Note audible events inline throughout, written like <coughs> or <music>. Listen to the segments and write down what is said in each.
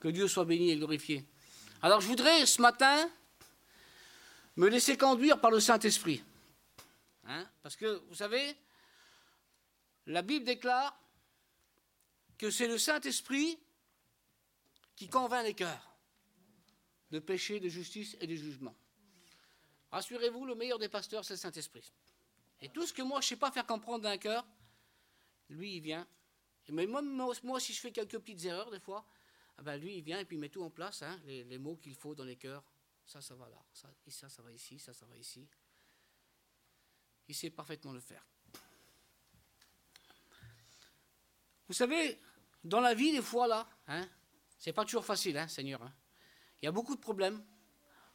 Que Dieu soit béni et glorifié. Alors je voudrais ce matin me laisser conduire par le Saint-Esprit. Hein, parce que, vous savez, la Bible déclare que c'est le Saint-Esprit qui convainc les cœurs de péché, de justice et de jugement. Rassurez-vous, le meilleur des pasteurs, c'est le Saint-Esprit. Et tout ce que moi, je ne sais pas faire comprendre d'un cœur, lui, il vient. Mais moi, moi, si je fais quelques petites erreurs, des fois, ah ben, lui, il vient et puis il met tout en place, hein, les, mots qu'il faut dans les cœurs. Ça, ça va là. Ça, ça, ça va ici. Ça, ça va ici. Il sait parfaitement le faire. Vous savez, dans la vie, des fois, là, hein, c'est pas toujours facile, hein, Seigneur. Hein. Il y a beaucoup de problèmes,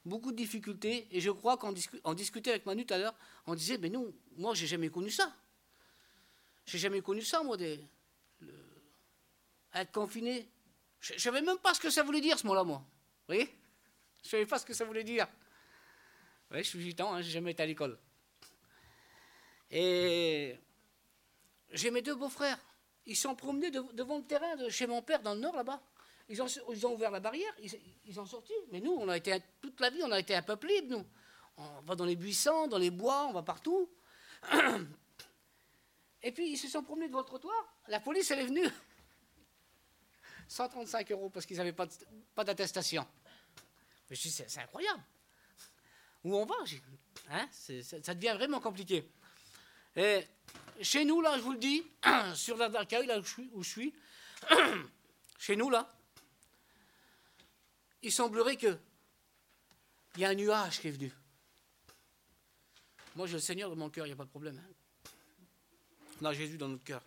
beaucoup de difficultés, et je crois qu'en discutait avec Manu tout à l'heure, on disait, mais non, moi, j'ai jamais connu ça. J'ai jamais connu ça, moi, des, être confiné. Je ne savais même pas ce que ça voulait dire, ce mot-là, moi. Vous voyez? Je ne savais pas ce que ça voulait dire. Je suis gitan, hein, j'ai jamais été à l'école. Et j'ai mes deux beaux-frères. Ils sont promenés devant le terrain de chez mon père dans le nord, là-bas. Ils ont, ils ont, ouvert la barrière, ils, ils, ont sorti. Mais nous, on a été toute la vie, on a été un peuple libre, nous. On va dans les buissons, dans les bois, on va partout. <coughs> Et puis, ils se sont promenés devant le trottoir. La police, elle est venue. 135 euros parce qu'ils n'avaient pas d'attestation. Je dis, c'est incroyable. Où on va? Hein Ça devient vraiment compliqué. Et chez nous, là, je vous le dis, <clears throat> sur la d'accueil, là où je suis, <clears throat> chez nous, là, il semblerait que il y a un nuage qui est venu. Moi, j'ai le Seigneur dans mon cœur, il n'y a pas de problème. Hein. On a Jésus dans notre cœur.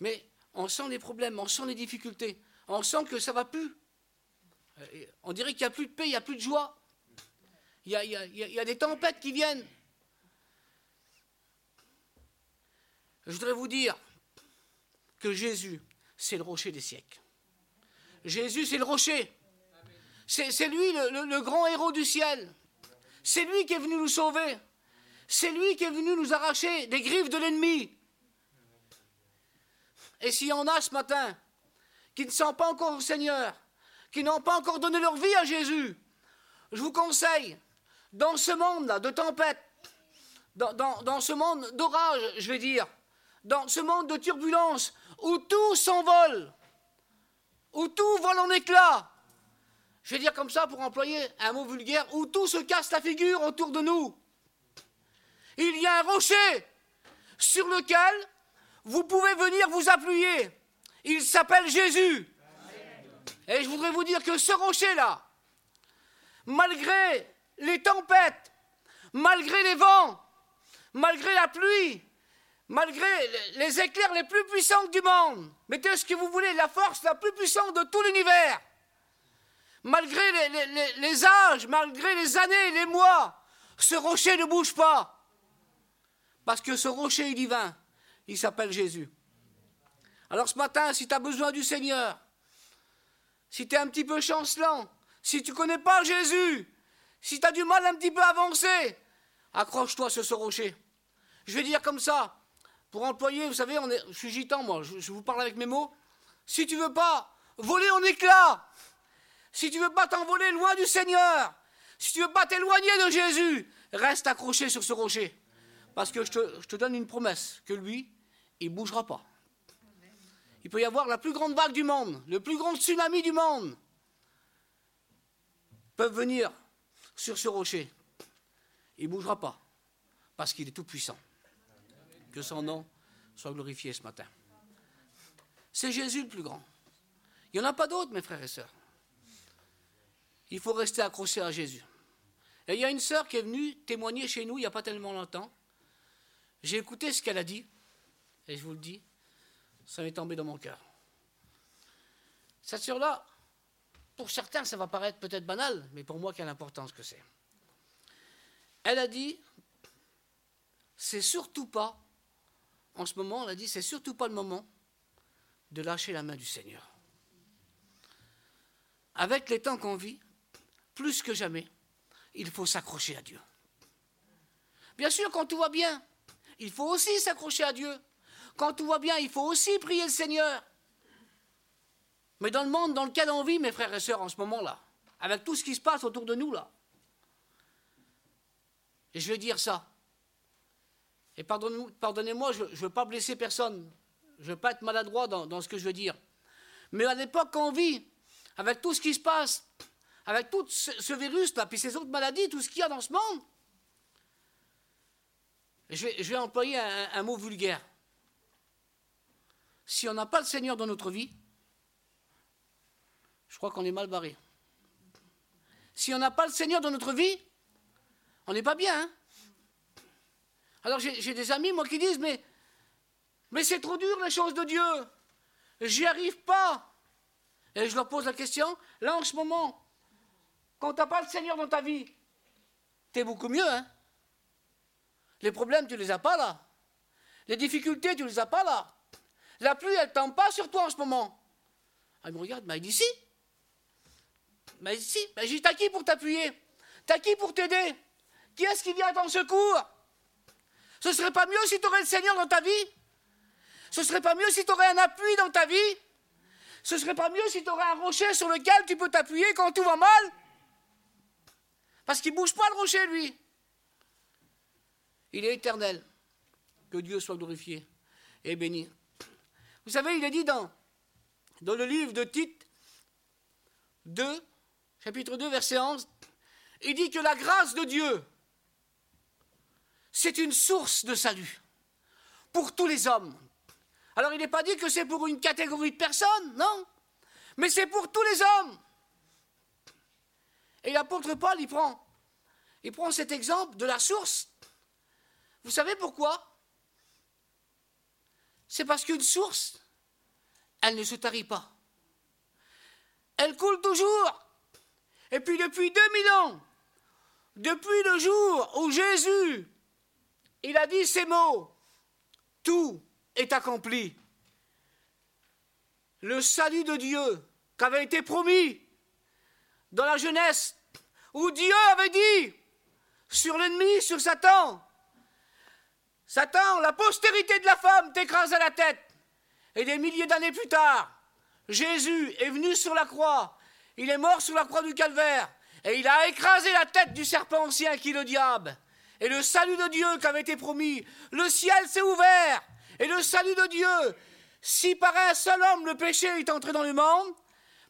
Mais on sent les problèmes, on sent les difficultés, on sent que ça va plus. Euh, on dirait qu'il n'y a plus de paix, il n'y a plus de joie. Il y a des tempêtes qui viennent. Je voudrais vous dire que Jésus, c'est le rocher des siècles. Jésus, c'est le rocher. C'est lui le, grand héros du ciel. C'est lui qui est venu nous sauver. C'est lui qui est venu nous arracher des griffes de l'ennemi. Et s'il y en a ce matin qui ne sont pas encore au Seigneur, qui n'ont pas encore donné leur vie à Jésus, je vous conseille, dans ce monde-là de tempête, dans, ce monde d'orage, je vais dire, dans ce monde de turbulence, où tout s'envole, où tout vole en éclats, je vais dire comme ça pour employer un mot vulgaire, où tout se casse la figure autour de nous. Il y a un rocher sur lequel vous pouvez venir vous appuyer. Il s'appelle Jésus. Et je voudrais vous dire que ce rocher-là, malgré les tempêtes, malgré les vents, malgré la pluie, malgré les éclairs les plus puissants du monde, mettez ce que vous voulez, la force la plus puissante de tout l'univers, malgré les, âges, malgré les années, les mois, ce rocher ne bouge pas. Parce que ce rocher est divin, il s'appelle Jésus. Alors ce matin, si tu as besoin du Seigneur, si tu es un petit peu chancelant, si tu ne connais pas Jésus, si tu as du mal un petit peu à avancer, accroche-toi sur ce rocher. Je vais dire comme ça, pour employer, vous savez, on est, je suis gitan moi, je, vous parle avec mes mots. Si tu veux pas voler en éclats, si tu veux pas t'envoler loin du Seigneur, si tu veux pas t'éloigner de Jésus, reste accroché sur ce rocher. Parce que je te donne une promesse, que lui, il ne bougera pas. Il peut y avoir la plus grande vague du monde, le plus grand tsunami du monde, peuvent venir sur ce rocher. Il ne bougera pas, parce qu'il est tout puissant. Que son nom soit glorifié ce matin. C'est Jésus le plus grand. Il n'y en a pas d'autres, mes frères et sœurs. Il faut rester accroché à Jésus. Il y a une sœur qui est venue témoigner chez nous il n'y a pas tellement longtemps. J'ai écouté ce qu'elle a dit, et je vous le dis, ça m'est tombé dans mon cœur. Cette sœur-là, pour certains, ça va paraître peut-être banal, mais pour moi, quelle importance que c'est. Elle a dit, c'est surtout pas en ce moment, on a dit, c'est surtout pas le moment de lâcher la main du Seigneur. Avec les temps qu'on vit, plus que jamais, il faut s'accrocher à Dieu. Bien sûr, quand tout va bien, il faut aussi s'accrocher à Dieu. Quand tout va bien, il faut aussi prier le Seigneur. Mais dans le monde dans lequel on vit, mes frères et sœurs, en ce moment-là, avec tout ce qui se passe autour de nous, là, et je vais dire ça, et pardonnez-moi, je ne veux pas blesser personne, je ne veux pas être maladroit dans, ce que je veux dire, mais à l'époque qu'on vit, avec tout ce qui se passe, avec tout ce, virus-là, puis ces autres maladies, tout ce qu'il y a dans ce monde, je vais, employer un mot vulgaire. Si on n'a pas le Seigneur dans notre vie, je crois qu'on est mal barré. Si on n'a pas le Seigneur dans notre vie, on n'est pas bien. Hein. Alors j'ai des amis, moi, qui disent, mais, c'est trop dur les choses de Dieu. J'y arrive pas. Et je leur pose la question, là en ce moment, quand tu n'as pas le Seigneur dans ta vie, tu es beaucoup mieux. Hein les problèmes, tu ne les as pas là. Les difficultés, tu ne les as pas là. La pluie, elle ne tombe pas sur toi en ce moment. Elle me regarde, mais elle dit si. Mais si, mais j'ai t'as qui pour t'appuyer? T'as qui pour t'aider? Qui est-ce qui vient à ton secours? Ce serait pas mieux si tu aurais le Seigneur dans ta vie? Ce serait pas mieux si tu aurais un appui dans ta vie? Ce serait pas mieux si tu aurais un rocher sur lequel tu peux t'appuyer quand tout va mal? Parce qu'il ne bouge pas le rocher, lui. Il est éternel. Que Dieu soit glorifié et béni. Vous savez, il est dit dans, le livre de Tite 2, chapitre 2, verset 11, il dit que la grâce de Dieu, c'est une source de salut pour tous les hommes. Alors il n'est pas dit que c'est pour une catégorie de personnes, non, mais c'est pour tous les hommes. Et l'apôtre Paul, il prend, il prend cet exemple de la source. Vous savez pourquoi? C'est parce qu'une source, elle ne se tarit pas. Elle coule toujours. Et puis depuis 2000 ans, depuis le jour où Jésus, il a dit ces mots, tout est accompli. Le salut de Dieu qu'avait été promis dans la jeunesse, où Dieu avait dit sur l'ennemi, sur Satan, Satan, la postérité de la femme t'écrase à la tête. Et des milliers d'années plus tard, Jésus est venu sur la croix il est mort sur la croix du calvaire. Et il a écrasé la tête du serpent ancien qui est le diable. Et le salut de Dieu qui avait été promis, le ciel s'est ouvert. Et le salut de Dieu, si par un seul homme le péché est entré dans le monde,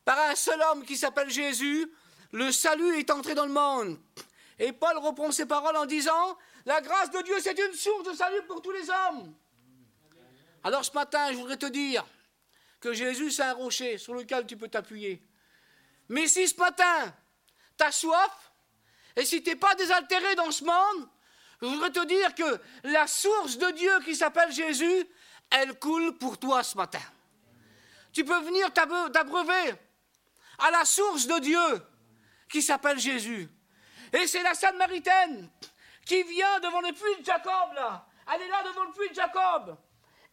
par un seul homme qui s'appelle Jésus, le salut est entré dans le monde. Et Paul reprend ses paroles en disant, la grâce de Dieu, c'est une source de salut pour tous les hommes. Alors ce matin, je voudrais te dire que Jésus, c'est un rocher sur lequel tu peux t'appuyer. Mais si ce matin, tu as soif, et si tu n'es pas désaltéré dans ce monde, je voudrais te dire que la source de Dieu qui s'appelle Jésus, elle coule pour toi ce matin. Tu peux venir t'abreuver à la source de Dieu qui s'appelle Jésus. Et c'est la Samaritaine qui vient devant le puits de Jacob, là. Elle est là devant le puits de Jacob.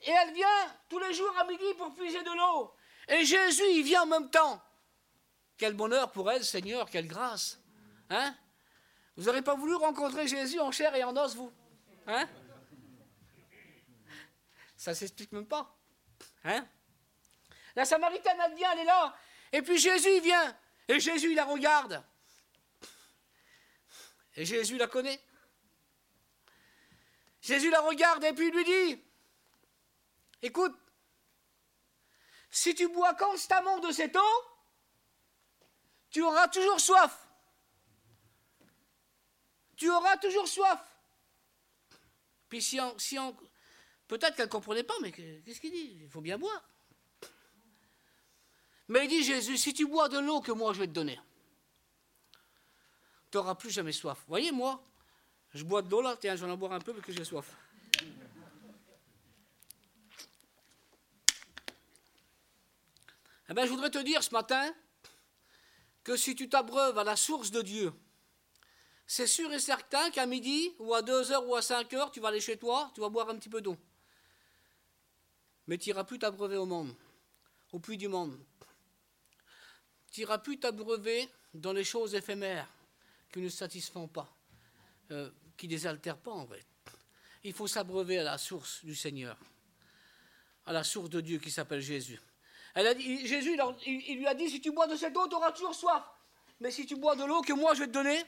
Et elle vient tous les jours à midi pour puiser de l'eau. Et Jésus, il vient en même temps. Quel bonheur pour elle, Seigneur, quelle grâce. Hein? Vous n'aurez pas voulu rencontrer Jésus en chair et en os, vous? Hein? Ça ne s'explique même pas. Hein? La Samaritaine, elle vient, elle est là. Et puis Jésus, il vient. Et Jésus, il la regarde. Et Jésus la connaît. Jésus la regarde et puis lui dit, écoute, si tu bois constamment de cette eau, tu auras toujours soif. Tu auras toujours soif. Puis si on, si peut-être qu'elle ne comprenait pas, mais qu'est-ce qu'il dit? Il faut bien boire. Mais il dit Jésus, si tu bois de l'eau que moi je vais te donner, tu n'auras plus jamais soif. Voyez, moi, je bois de l'eau là, tiens, je vais en boire un peu parce que j'ai soif. Eh bien, je voudrais te dire ce matin, que si tu t'abreuves à la source de Dieu, c'est sûr et certain qu'à midi, ou à 2 heures, ou à 5 heures, tu vas aller chez toi, tu vas boire un petit peu d'eau. Mais tu n'iras plus t'abreuver au monde, au puits du monde. Tu n'iras plus t'abreuver dans les choses éphémères qui ne satisfont pas, euh, qui ne désaltèrent pas en vrai. Il faut s'abreuver à la source du Seigneur, à la source de Dieu qui s'appelle Jésus. Elle a dit, Jésus, il, lui a dit, si tu bois de cette eau, tu auras toujours soif. Mais si tu bois de l'eau que moi je vais te donner,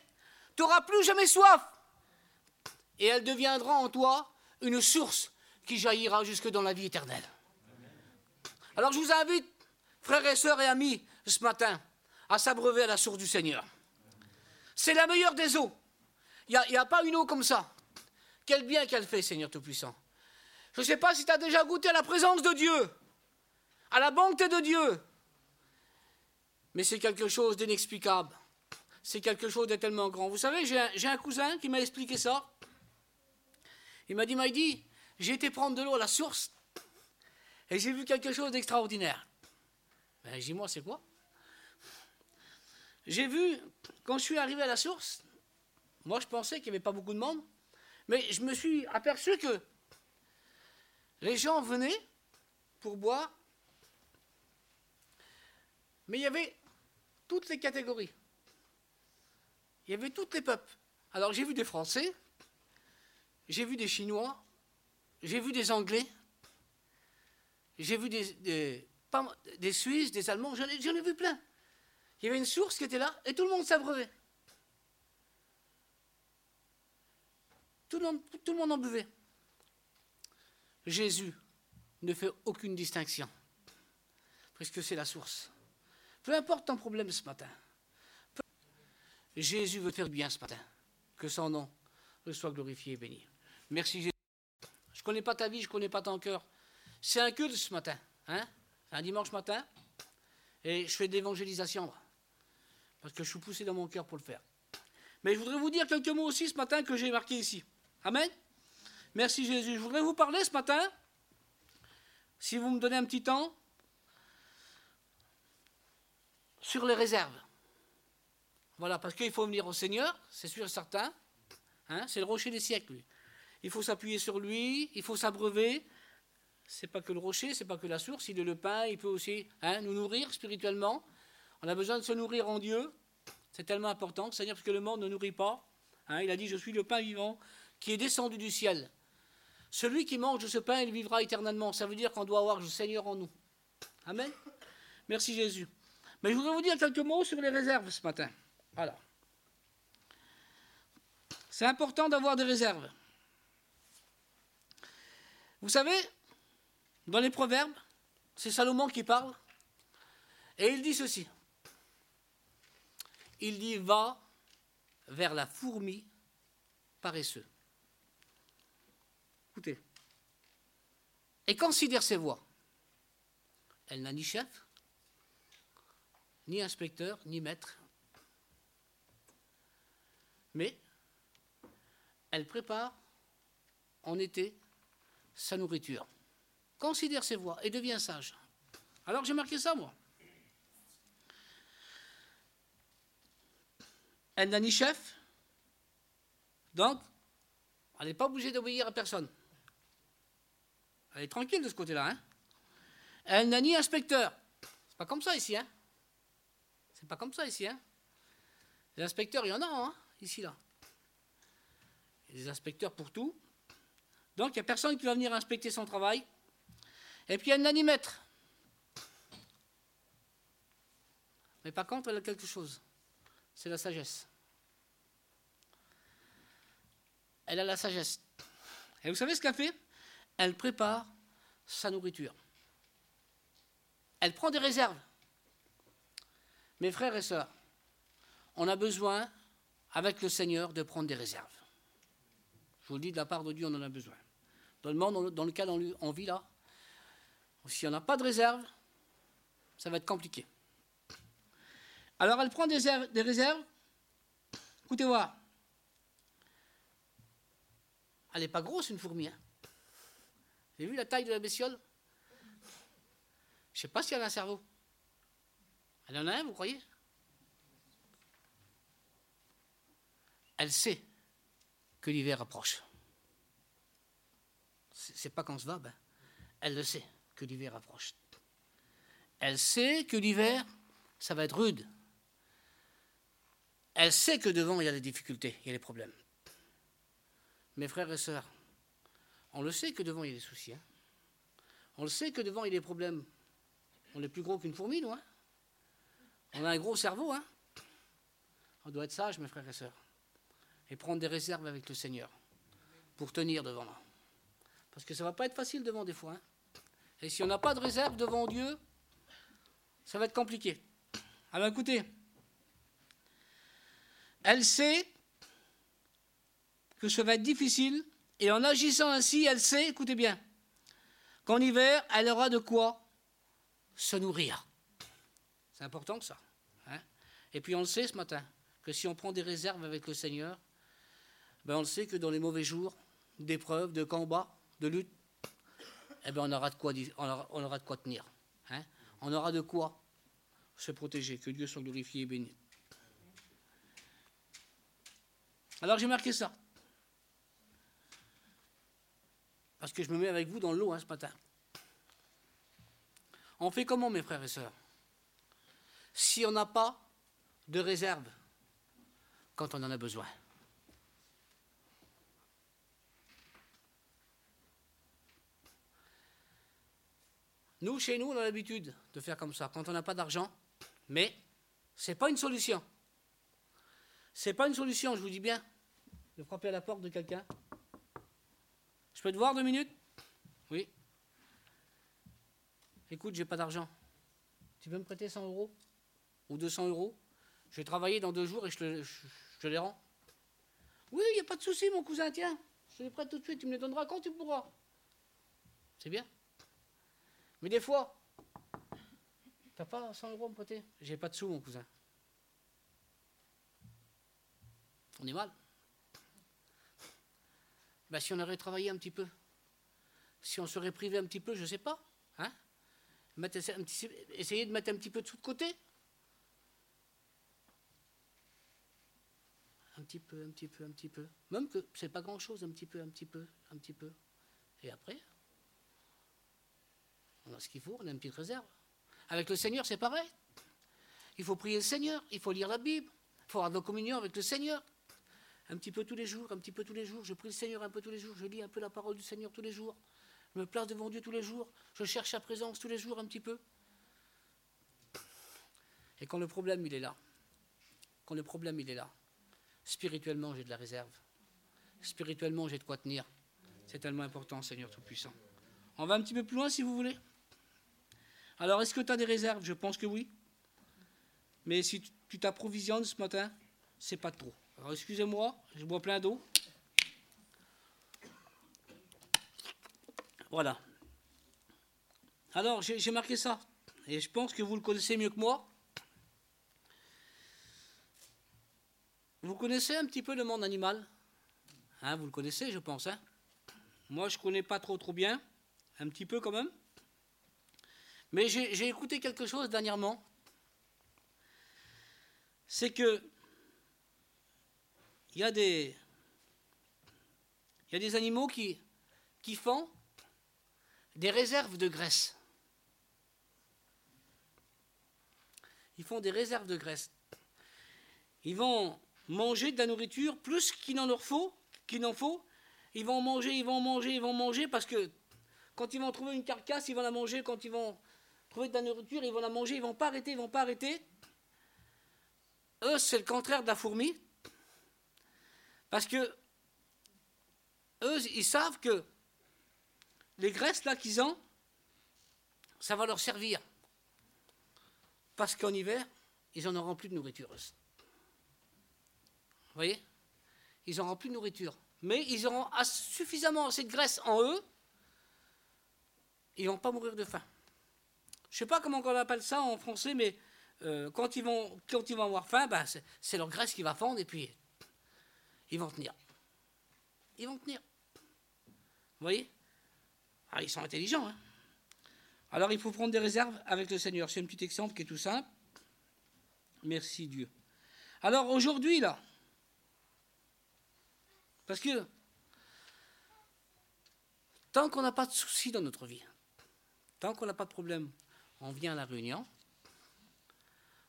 tu n'auras plus jamais soif. Et elle deviendra en toi une source qui jaillira jusque dans la vie éternelle. Alors je vous invite, frères et sœurs et amis, ce matin, à s'abreuver à la source du Seigneur. C'est la meilleure des eaux. Il n'y a, pas une eau comme ça. Quel bien qu'elle fait, Seigneur Tout-Puissant. Je ne sais pas si tu as déjà goûté à la présence de Dieu, à la bonté de Dieu, mais c'est quelque chose d'inexplicable. C'est quelque chose de tellement grand. Vous savez, j'ai un, cousin qui m'a expliqué ça. Il m'a dit, m'a dit, j'ai été prendre de l'eau à la source et j'ai vu quelque chose d'extraordinaire. Ben, j'ai dit, moi, c'est quoi? J'ai vu, quand je suis arrivé à la source, moi, je pensais qu'il n'y avait pas beaucoup de monde, mais je me suis aperçu que les gens venaient pour boire, mais il y avait toutes les catégories. Il y avait tous les peuples. Alors j'ai vu des Français, j'ai vu des Chinois, j'ai vu des Anglais, j'ai vu des, des, Suisses, des Allemands, j'en ai, vu plein. Il y avait une source qui était là et tout le monde s'abreuvait. Tout tout le monde en buvait. Jésus ne fait aucune distinction, puisque c'est la source. Peu importe ton problème ce matin, Jésus veut faire bien ce matin. Que son nom soit glorifié et béni. Merci Jésus. Je ne connais pas ta vie, je ne connais pas ton cœur. C'est un culte ce matin. Hein? Un dimanche matin. Et je fais de l'évangélisation. Parce que je suis poussé dans mon cœur pour le faire. Mais je voudrais vous dire quelques mots aussi ce matin que j'ai marqué ici. Amen. Merci Jésus. Je voudrais vous parler ce matin, si vous me donnez un petit temps, sur les réserves. Voilà, parce qu'il faut venir au Seigneur, c'est sûr et certain. Hein, c'est le rocher des siècles. Il faut s'appuyer sur lui, il faut s'abreuver. C'est pas que le rocher, c'est pas que la source, il est le pain, il peut aussi hein, nous nourrir spirituellement. On a besoin de se nourrir en Dieu. C'est tellement important, c'est-à-dire parce que le monde ne nourrit pas. Hein, il a dit Je suis le pain vivant qui est descendu du ciel. Celui qui mange de ce pain, il vivra éternellement. Ça veut dire qu'on doit avoir le Seigneur en nous. Amen. Merci Jésus. Mais je voudrais vous dire quelques mots sur les réserves ce matin. Voilà. C'est important d'avoir des réserves. Vous savez, dans les proverbes, c'est Salomon qui parle, et il dit ceci. Il dit, va vers la fourmi paresseux. Écoutez. Et considère ses voies. Elle n'a ni chef, ni inspecteur, ni maître. Mais elle prépare en été sa nourriture. Considère ses voies et devient sage. Alors j'ai marqué ça, moi. Elle n'a ni chef, donc elle n'est pas obligée d'obéir à personne. Elle est tranquille de ce côté-là. Elle n'a ni inspecteur. C'est pas comme ça ici. Hein C'est pas comme ça ici. Hein les inspecteurs, il y en a hein, ici, là. Il y a des inspecteurs pour tout. Donc, il n'y a personne qui va venir inspecter son travail. Et puis, elle n'a ni maître. Mais par contre, elle a quelque chose. C'est la sagesse. Elle a la sagesse. Et vous savez ce qu'elle fait? Elle prépare sa nourriture. Elle prend des réserves. Mes frères et sœurs, on a besoin, avec le Seigneur, de prendre des réserves. Je vous le dis, de la part de Dieu, on en a besoin. Dans le monde dans lequel on vit là, si on n'a pas de réserve, ça va être compliqué. Alors elle prend des, réserves. Écoutez moi Elle n'est pas grosse, une fourmi. Hein. Avez vu la taille de la bestiole Je ne sais pas si elle a un cerveau. Elle en a un, vous croyez? Elle sait que l'hiver approche. C'est pas qu'on se va, ben, elle le sait que l'hiver approche. Elle sait que l'hiver, ça va être rude. Elle sait que devant, il y a des difficultés, il y a des problèmes. Mes frères et sœurs, on le sait que devant, il y a des soucis. Hein. On le sait que devant, il y a des problèmes. On est plus gros qu'une fourmi, nous. Hein. on a un gros cerveau. Hein on doit être sage, mes frères et sœurs. Et prendre des réserves avec le Seigneur pour tenir devant. Parce que ça ne va pas être facile devant des fois. Hein. Et si on n'a pas de réserve devant Dieu, ça va être compliqué. Alors écoutez, elle sait que ça va être difficile, et en agissant ainsi, elle sait, écoutez bien, qu'en hiver, elle aura de quoi se nourrir. C'est important que ça. Hein. et puis on le sait ce matin, que si on prend des réserves avec le Seigneur, ben on le sait que dans les mauvais jours, d'épreuves, de combats, de luttes, eh ben on, aura de quoi, on, tenir. Hein. on aura de quoi se protéger. Que Dieu soit glorifié et béni. Alors j'ai marqué ça. Parce que je me mets avec vous dans l'eau hein, ce matin. On fait comment, mes frères et sœurs? Si on n'a pas de réserve quand on en a besoin. Nous, chez nous, on a l'habitude de faire comme ça. Quand on n'a pas d'argent, mais ce n'est pas une solution. Ce n'est pas une solution, je vous dis bien, de frapper à la porte de quelqu'un. Je peux te voir deux minutes? Oui. Écoute, j'ai pas d'argent. Tu peux me prêter 100 euros? Ou 200 euros? Je vais travailler dans deux jours et je te, les rends. Oui, il n'y a pas de souci, mon cousin, tiens. Je les prête tout de suite, tu me les donneras quand tu pourras. C'est bien. Mais des fois, T'as pas 100 euros à me prêter? J'ai pas de sous, mon cousin. On est mal. Ben, si on aurait travaillé un petit peu, si on serait privé un petit peu, je ne sais pas. Hein Essayer de mettre un petit peu de sous de côté. Un petit peu, un petit peu, un petit peu. Même que c'est pas grand chose, un petit peu, un petit peu, un petit peu. Et après, on a ce qu'il faut, on a une petite réserve. Avec le Seigneur, c'est pareil. Il faut prier le Seigneur, il faut lire la Bible, il faut avoir de communion avec le Seigneur. Un petit peu tous les jours, un petit peu tous les jours. Je prie le Seigneur un peu tous les jours, je lis un peu la parole du Seigneur tous les jours. Je me place devant Dieu tous les jours, je cherche sa présence tous les jours un petit peu. Et quand le problème, il est là, quand le problème, il est là, spirituellement, j'ai de la réserve. Spirituellement, j'ai de quoi tenir. C'est tellement important, Seigneur Tout-Puissant. On va un petit peu plus loin si vous voulez. Alors, est-ce que tu as des réserves? Je pense que oui. Mais si tu t'approvisionnes ce matin, c'est pas trop. Alors, excusez-moi, je bois plein d'eau. Voilà. Alors, j'ai marqué ça. Et je pense que vous le connaissez mieux que moi. Vous connaissez un petit peu le monde animal? Hein, Vous le connaissez, je pense. Hein? Moi, je ne connais pas trop trop bien. Un petit peu quand même. Mais j'ai écouté quelque chose dernièrement. C'est que il y a des il y a des animaux qui, font des réserves de graisse. Ils font des réserves de graisse. Ils vont manger de la nourriture plus qu'il en leur faut, qu'il faut. Ils vont manger, ils vont manger, ils vont manger parce que quand ils vont trouver une carcasse, ils vont la manger. Quand ils vont trouver de la nourriture, ils vont la manger, ils vont pas arrêter, ils vont pas arrêter. Eux, c'est le contraire de la fourmi. Parce que eux, ils savent que les graisses là qu'ils ont, ça va leur servir. Parce qu'en hiver, ils n'en auront plus de nourriture. Vous voyez? Ils n'auront plus de nourriture. Mais ils auront suffisamment assez de graisse en eux, ils ne vont pas mourir de faim. Je ne sais pas comment on appelle ça en français, mais euh, quand, ils vont, avoir faim, ben, c'est leur graisse qui va fondre et puis ils vont tenir. Ils vont tenir. Vous voyez? Ah, Ils sont intelligents. Hein Alors il faut prendre des réserves avec le Seigneur. C'est un petit exemple qui est tout simple. Merci Dieu. Alors aujourd'hui, là, parce que tant qu'on n'a pas de soucis dans notre vie, tant qu'on n'a pas de problème, on vient à la réunion,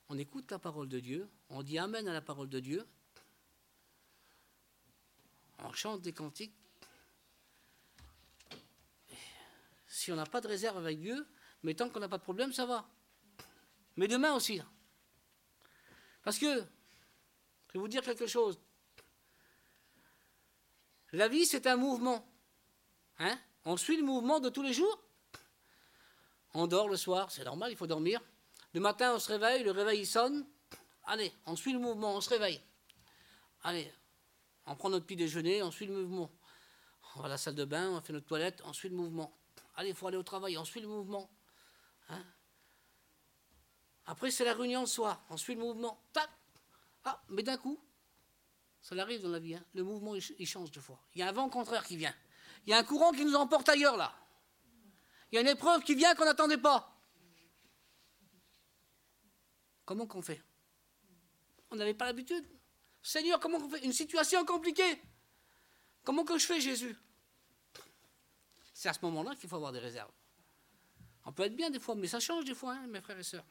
on écoute la parole de Dieu, on dit Amen à la parole de Dieu, on chante des cantiques. Si on n'a pas de réserve avec Dieu, Mais tant qu'on n'a pas de problème, ça va. Mais demain aussi. Parce que, je vais vous dire quelque chose. La vie, c'est un mouvement. Hein on suit le mouvement de tous les jours. On dort le soir, c'est normal, il faut dormir. Le matin, on se réveille, le réveil sonne. Allez, on suit le mouvement, on se réveille. Allez, on prend notre petit déjeuner, on suit le mouvement. On va à la salle de bain, on fait notre toilette, on suit le mouvement. Allez, il faut aller au travail, on suit le mouvement. Hein Après, c'est la réunion le soir, on suit le mouvement. Tac Ah, mais d'un coup, ça arrive dans la vie, hein. le mouvement il change de fois. Il y a un vent contraire qui vient. Il y a un courant qui nous emporte ailleurs là. Il y a une épreuve qui vient qu'on n'attendait pas. Comment qu'on fait? On n'avait pas l'habitude. Seigneur, comment qu'on fait Une situation compliquée? Comment que je fais, Jésus? C'est à ce moment-là qu'il faut avoir des réserves. On peut être bien des fois, mais ça change des fois, hein, mes frères et sœurs.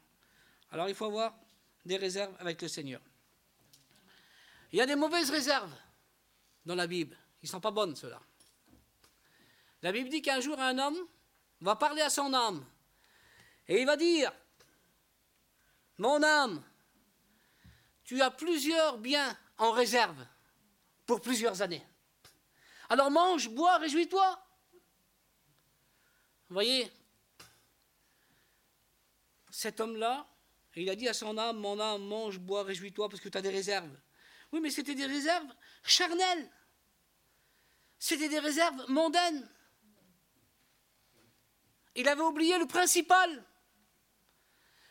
Alors il faut avoir des réserves avec le Seigneur. Il y a des mauvaises réserves dans la Bible. Ils ne sont pas bonnes, ceux-là. La Bible dit qu'un jour, un homme va parler à son âme. Et il va dire, mon âme, tu as plusieurs biens en réserve pour plusieurs années. Alors mange, bois, réjouis-toi. Vous voyez, cet homme-là, il a dit à son âme, mon âme, mange, bois, réjouis-toi parce que tu as des réserves. Oui, mais c'était des réserves charnelles. C'était des réserves mondaines. Il avait oublié le principal.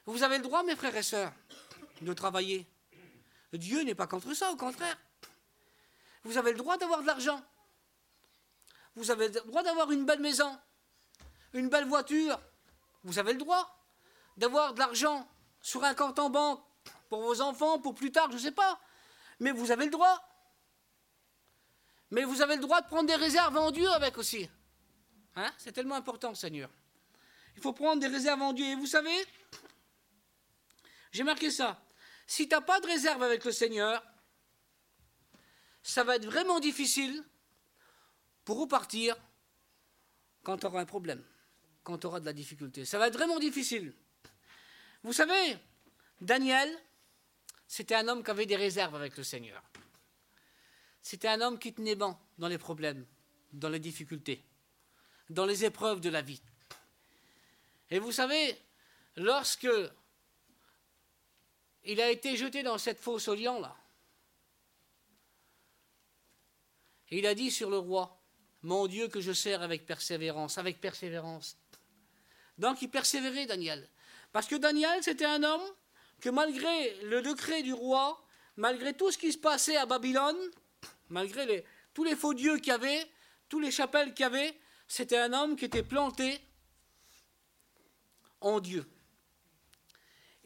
Vous avez le droit, mes frères et sœurs, de travailler. Dieu n'est pas contre ça, au contraire. Vous avez le droit d'avoir de l'argent. Vous avez le droit d'avoir une belle maison, une belle voiture. Vous avez le droit d'avoir de l'argent sur un compte en banque pour vos enfants, pour plus tard, je ne sais pas. Mais vous avez le droit. Mais vous avez le droit de prendre des réserves en Dieu avec aussi. Hein? C'est tellement important, Seigneur. Il faut prendre des réserves en Dieu. Et vous savez, j'ai marqué ça. Si tu n'as pas de réserve avec le Seigneur, ça va être vraiment difficile pour repartir quand tu auras un problème, quand tu auras de la difficulté. Ça va être vraiment difficile. Vous savez, Daniel, c'était un homme qui avait des réserves avec le Seigneur. C'était un homme qui tenait bon dans les problèmes, dans les difficultés, dans les épreuves de la vie. Et vous savez, lorsque il a été jeté dans cette fosse au lion là, il a dit sur le roi, mon Dieu que je sers avec persévérance, avec persévérance. Donc il persévérait, Daniel. Parce que Daniel, c'était un homme que malgré le décret du roi, malgré tout ce qui se passait à Babylone, malgré tous les faux dieux qu'il y avait, tous les chapelles qu'il y avait, c'était un homme qui était planté en Dieu.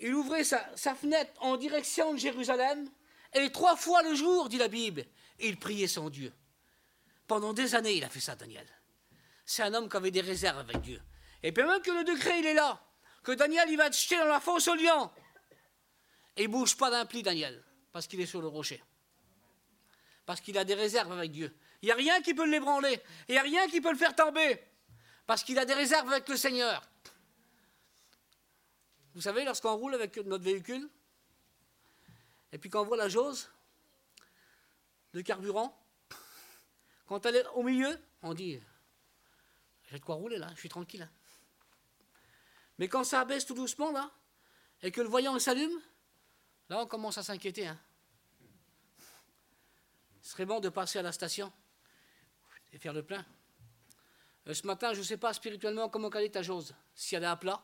Il ouvrait sa, fenêtre en direction de Jérusalem, et trois fois le jour, dit la Bible, il priait son Dieu. Pendant des années, il a fait ça, Daniel. C'est un homme qui avait des réserves avec Dieu. Et puis même que le décret, il est là, que Daniel, il va être jeté dans la fosse au lion. Et il bouge pas d'un pli, Daniel, parce qu'il est sur le rocher. Parce qu'il a des réserves avec Dieu. Il n'y a rien qui peut l'ébranler. Il n'y a rien qui peut le faire tomber. Parce qu'il a des réserves avec le Seigneur. Vous savez, lorsqu'on roule avec notre véhicule, et puis qu'on voit la jauge de carburant, quand elle est au milieu, on dit J'ai de quoi rouler là, je suis tranquille. Hein. Mais quand ça baisse tout doucement là, et que le voyant s'allume, là on commence à s'inquiéter. Hein. Ce serait bon de passer à la station et faire le plein. Euh, ce matin, je ne sais pas spirituellement comment caler ta jauge, si elle est à plat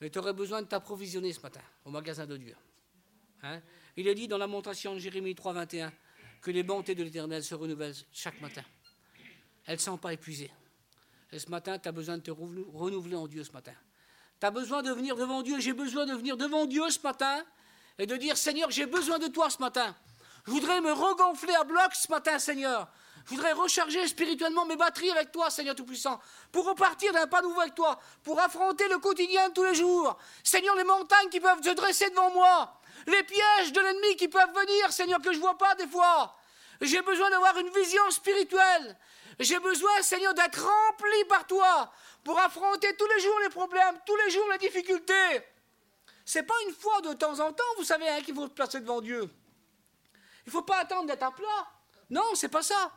mais tu aurais besoin de t'approvisionner ce matin au magasin de Dieu. Hein? Il est dit dans la monstration de Jérémie 3,21 que les bontés de l'Éternel se renouvellent chaque matin. Elles ne sont pas épuisées. Et ce matin, tu as besoin de te renouveler en Dieu ce matin. Tu as besoin de venir devant Dieu. J'ai besoin de venir devant Dieu ce matin et de dire Seigneur, j'ai besoin de toi ce matin. Je voudrais me regonfler à bloc ce matin, Seigneur. Je voudrais recharger spirituellement mes batteries avec toi, Seigneur Tout-Puissant, pour repartir d'un pas nouveau avec toi, pour affronter le quotidien de tous les jours. Seigneur, les montagnes qui peuvent se dresser devant moi, les pièges de l'ennemi qui peuvent venir, Seigneur, que je ne vois pas des fois. J'ai besoin d'avoir une vision spirituelle. J'ai besoin, Seigneur, d'être rempli par toi pour affronter tous les jours les problèmes, tous les jours les difficultés. C'est pas une fois de temps en temps, vous savez, hein, qu'il faut se placer devant Dieu. Il ne faut pas attendre d'être à plat. Non, c'est pas ça.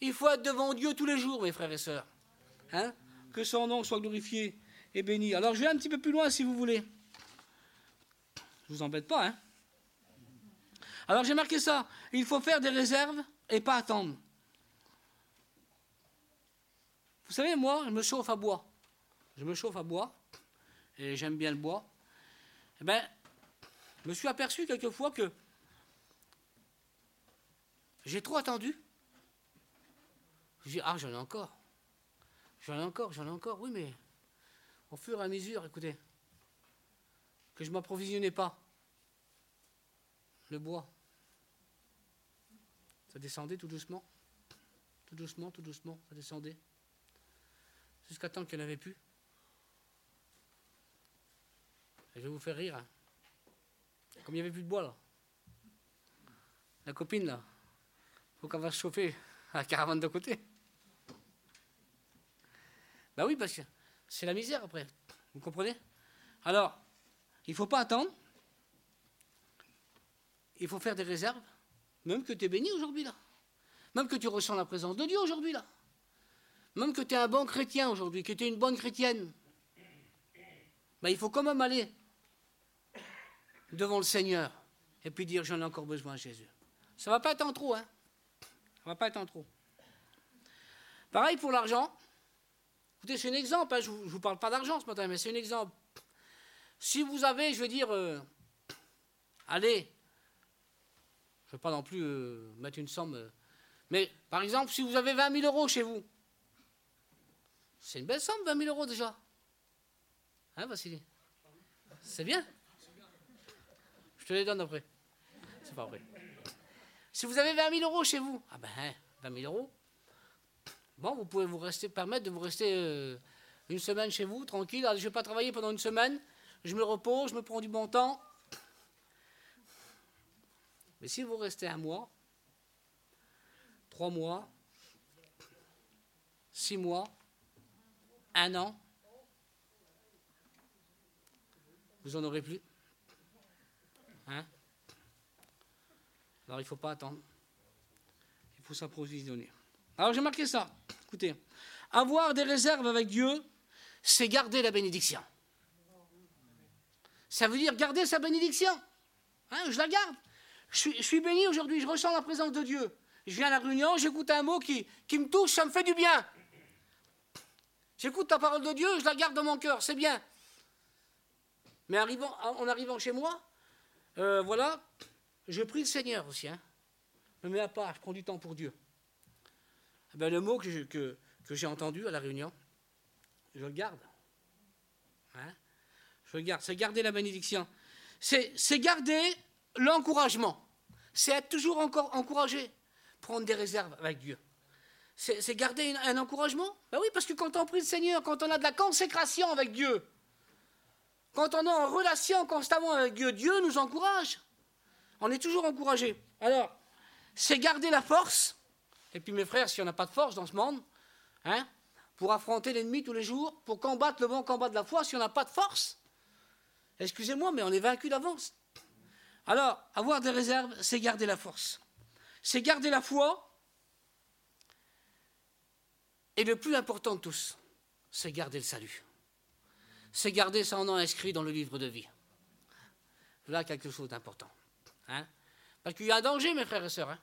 Il faut être devant Dieu tous les jours, mes frères et sœurs. Hein? Que son nom soit glorifié et béni. Alors je vais un petit peu plus loin si vous voulez. Je vous embête pas, hein? Alors j'ai marqué ça. Il faut faire des réserves et pas attendre. Vous savez, moi, je me chauffe à bois. Je me chauffe à bois et j'aime bien le bois. Eh bien, je me suis aperçu quelquefois que j'ai trop attendu. Je dis, ah, j'en ai encore. J'en ai encore, j'en ai encore. Oui, mais au fur et à mesure, écoutez, que je m'approvisionnais pas. Le bois, ça descendait tout doucement. Tout doucement, tout doucement, ça descendait. Jusqu'à temps qu'il n'y en avait plus. Je vais vous faire rire. Hein. Comme il n'y avait plus de bois là. La copine là, faut qu'on va se chauffer à la caravane de côté. Ben oui, parce que c'est la misère après. Vous comprenez? Alors, il ne faut pas attendre. Il faut faire des réserves. Même que tu es béni aujourd'hui là. Même que tu ressens la présence de Dieu aujourd'hui là. Même que tu es un bon chrétien aujourd'hui, que tu es une bonne chrétienne. Ben, il faut quand même aller devant le Seigneur et puis dire j'en ai encore besoin Jésus. Ça ne va pas être en trop, hein. Ça ne va pas être en trop. Pareil pour l'argent. Écoutez, c'est un exemple, hein. je ne vous, parle pas d'argent ce matin, mais c'est un exemple. Si vous avez, je veux dire, euh, allez, je ne veux pas non plus euh, mettre une somme, euh, mais par exemple, si vous avez 20 000 euros chez vous, c'est une belle somme, 20 000 euros déjà. Hein, Vassili? C'est bien? Je te les donne après. C'est pas vrai. Si vous avez 20 000 euros chez vous, ah ben, 20 000 euros, Bon, vous pouvez vous rester, permettre de vous rester euh, une semaine chez vous, tranquille. je ne vais pas travailler pendant une semaine. Je me repose, je me prends du bon temps. Mais si vous restez un mois, trois mois, six mois, un an, vous n'en aurez plus. Hein? Alors il ne faut pas attendre. Il faut s'approvisionner. Alors j'ai marqué ça. Écoutez, avoir des réserves avec Dieu, c'est garder la bénédiction. Ça veut dire garder sa bénédiction. Hein, je la garde. Je suis, béni aujourd'hui, je ressens la présence de Dieu. Je viens à la réunion, j'écoute un mot qui, qui me touche, ça me fait du bien. J'écoute la parole de Dieu, je la garde dans mon cœur, c'est bien. Mais en arrivant chez moi, euh, voilà, je prie le Seigneur aussi. Hein. Je me mets à part, je prends du temps pour Dieu. Eh ben, le mot que, que, j'ai entendu à la réunion, je le garde. Hein? Je le garde. C'est garder la bénédiction. C'est garder l'encouragement. C'est être toujours encore encouragé. Prendre des réserves avec Dieu. C'est garder un encouragement. Ben oui, parce que quand on prie le Seigneur, quand on a de la consécration avec Dieu, quand on est en relation constamment avec Dieu, Dieu nous encourage. On est toujours encouragé. Alors, c'est garder la force et puis mes frères, si on n'a pas de force dans ce monde, hein, pour affronter l'ennemi tous les jours, pour combattre le bon combat de la foi, si on n'a pas de force, excusez-moi, mais on est vaincu d'avance. Alors, avoir des réserves, c'est garder la force. C'est garder la foi. Et le plus important de tous, c'est garder le salut. C'est garder son nom inscrit dans le livre de vie. Voilà quelque chose d'important. Hein. Parce qu'il y a un danger, mes frères et sœurs. Hein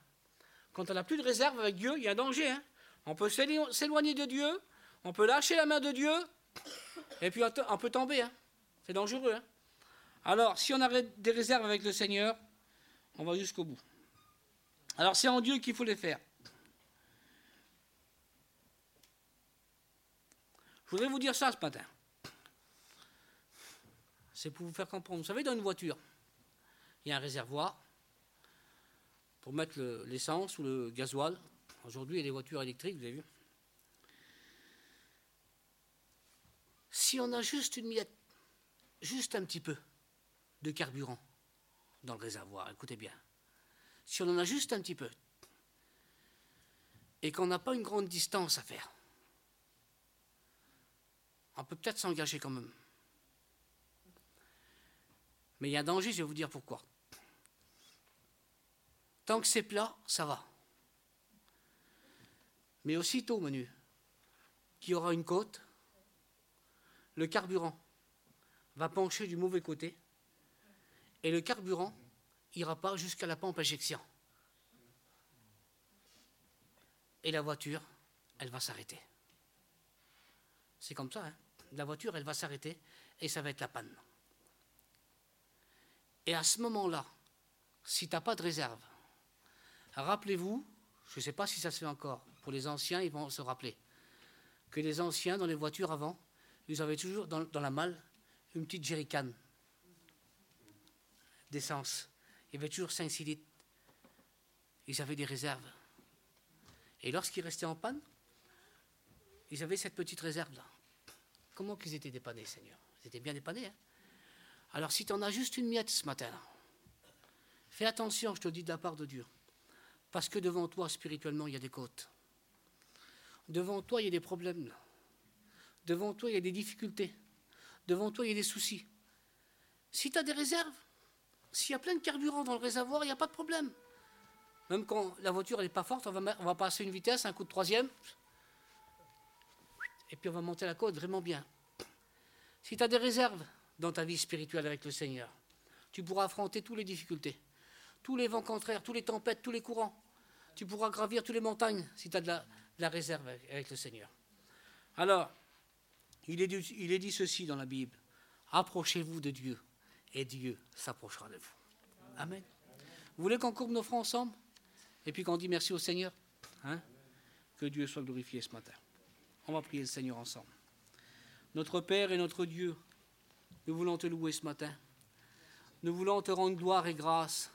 quand on n'a plus de réserve avec Dieu, il y a un danger. Hein. on peut s'éloigner de Dieu, on peut lâcher la main de Dieu, et puis on peut tomber. Hein. c'est dangereux. Hein. Alors, si on a des réserves avec le Seigneur, on va jusqu'au bout. Alors, c'est en Dieu qu'il faut les faire. Je voudrais vous dire ça ce matin. C'est pour vous faire comprendre. Vous savez, dans une voiture, il y a un réservoir, pour mettre l'essence ou le gasoil. Aujourd'hui, il y a des voitures électriques, vous avez vu. Si on a juste une miette, juste un petit peu de carburant dans le réservoir, écoutez bien, si on en a juste un petit peu, et qu'on n'a pas une grande distance à faire, on peut peut-être s'engager quand même. Mais il y a un danger, je vais vous dire pourquoi. Tant que c'est plat, ça va. Mais aussitôt, menu, qu'il y aura une côte, le carburant va pencher du mauvais côté et le carburant ira pas jusqu'à la pompe injection. Et la voiture, elle va s'arrêter. C'est comme ça, hein la voiture, elle va s'arrêter et ça va être la panne. Et à ce moment-là, si tu n'as pas de réserve, rappelez-vous, je ne sais pas si ça se fait encore, pour les anciens, ils vont se rappeler, que les anciens, dans les voitures avant, ils avaient toujours dans, la malle une petite jerrycan d'essence. Il y avait toujours 5-6 litres. Ils avaient des réserves. Et lorsqu'ils restaient en panne, ils avaient cette petite réserve-là. Comment qu'ils étaient dépannés, Seigneur? Ils étaient bien dépannés. Hein Alors si tu en as juste une miette ce matin, fais attention, je te dis de la part de Dieu. Parce que devant toi, spirituellement, il y a des côtes. Devant toi, il y a des problèmes. Devant toi, il y a des difficultés. Devant toi, il y a des soucis. Si tu as des réserves, s'il y a plein de carburant dans le réservoir, il n'y a pas de problème. Même quand la voiture n'est pas forte, on va, passer une vitesse, un coup de troisième, et puis on va monter la côte vraiment bien. Si tu as des réserves dans ta vie spirituelle avec le Seigneur, tu pourras affronter toutes les difficultés, tous les vents contraires, toutes les tempêtes, tous les courants. Tu pourras gravir toutes les montagnes si tu as de la, réserve avec, le Seigneur. Alors, il est, dit, ceci dans la Bible. Approchez-vous de Dieu et Dieu s'approchera de vous. Amen. Vous voulez qu'on courbe nos fronts ensemble? Et puis qu'on dit merci au Seigneur hein? Que Dieu soit glorifié ce matin. On va prier le Seigneur ensemble. Notre Père et notre Dieu, nous voulons te louer ce matin. Nous voulons te rendre gloire et grâce.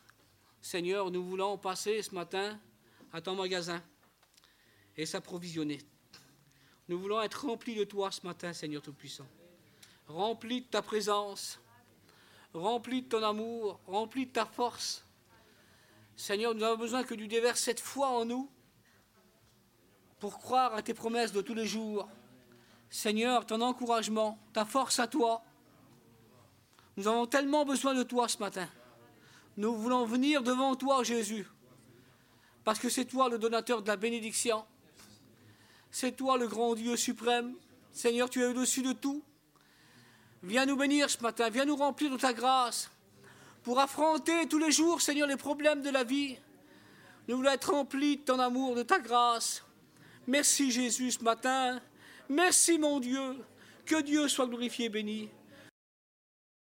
Seigneur, nous voulons passer ce matin à ton magasin et s'approvisionner. Nous voulons être remplis de toi ce matin, Seigneur Tout-Puissant. Remplis de ta présence, remplis de ton amour, remplis de ta force. Seigneur, nous avons besoin que tu déverses cette foi en nous pour croire à tes promesses de tous les jours. Seigneur, ton encouragement, ta force à toi. Nous avons tellement besoin de toi ce matin. Nous voulons venir devant toi, Jésus, parce que c'est toi le donateur de la bénédiction. C'est toi le grand Dieu suprême. Seigneur, tu es au-dessus de tout. Viens nous bénir ce matin, viens nous remplir de ta grâce pour affronter tous les jours, Seigneur, les problèmes de la vie. Nous voulons être remplis de ton amour, de ta grâce. Merci Jésus ce matin. Merci mon Dieu. Que Dieu soit glorifié et béni.